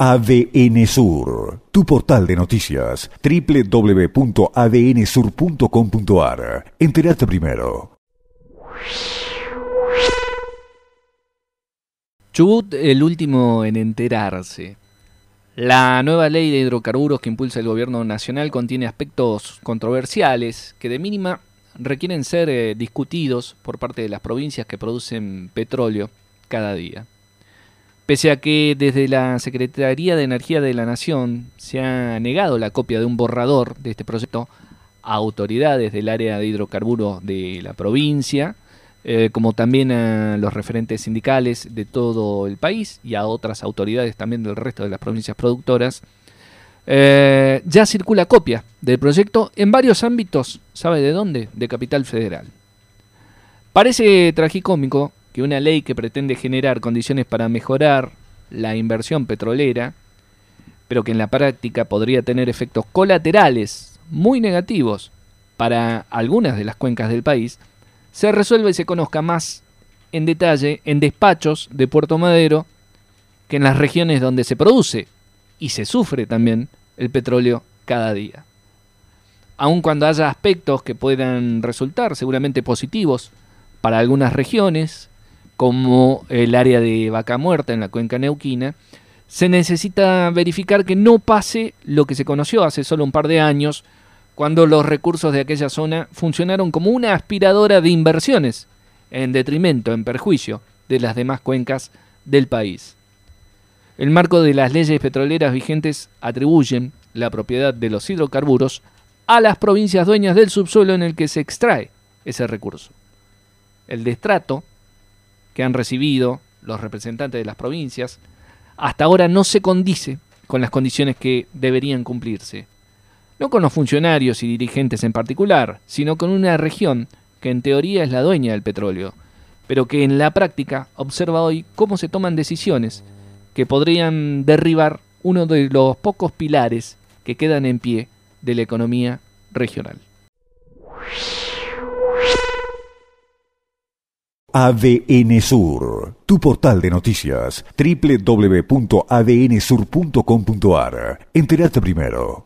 ADN Sur, tu portal de noticias, www.adnsur.com.ar. Entérate primero. Chubut, el último en enterarse. La nueva ley de hidrocarburos que impulsa el gobierno nacional contiene aspectos controversiales que de mínima requieren ser eh, discutidos por parte de las provincias que producen petróleo cada día. Pese a que desde la Secretaría de Energía de la Nación se ha negado la copia de un borrador de este proyecto a autoridades del área de hidrocarburos de la provincia, eh, como también a los referentes sindicales de todo el país y a otras autoridades también del resto de las provincias productoras, eh, ya circula copia del proyecto en varios ámbitos, ¿sabe de dónde? De Capital Federal. Parece tragicómico que una ley que pretende generar condiciones para mejorar la inversión petrolera, pero que en la práctica podría tener efectos colaterales muy negativos para algunas de las cuencas del país, se resuelve y se conozca más en detalle en despachos de Puerto Madero que en las regiones donde se produce y se sufre también el petróleo cada día. Aun cuando haya aspectos que puedan resultar seguramente positivos para algunas regiones, como el área de Vaca Muerta en la cuenca neuquina, se necesita verificar que no pase lo que se conoció hace solo un par de años cuando los recursos de aquella zona funcionaron como una aspiradora de inversiones, en detrimento, en perjuicio de las demás cuencas del país. El marco de las leyes petroleras vigentes atribuyen la propiedad de los hidrocarburos a las provincias dueñas del subsuelo en el que se extrae ese recurso. El destrato que han recibido los representantes de las provincias hasta ahora no se condice con las condiciones que deberían cumplirse no con los funcionarios y dirigentes en particular, sino con una región que en teoría es la dueña del petróleo, pero que en la práctica observa hoy cómo se toman decisiones que podrían derribar uno de los pocos pilares que quedan en pie de la economía regional. ADN Sur, tu portal de noticias, www.adnsur.com.ar. Entérate primero.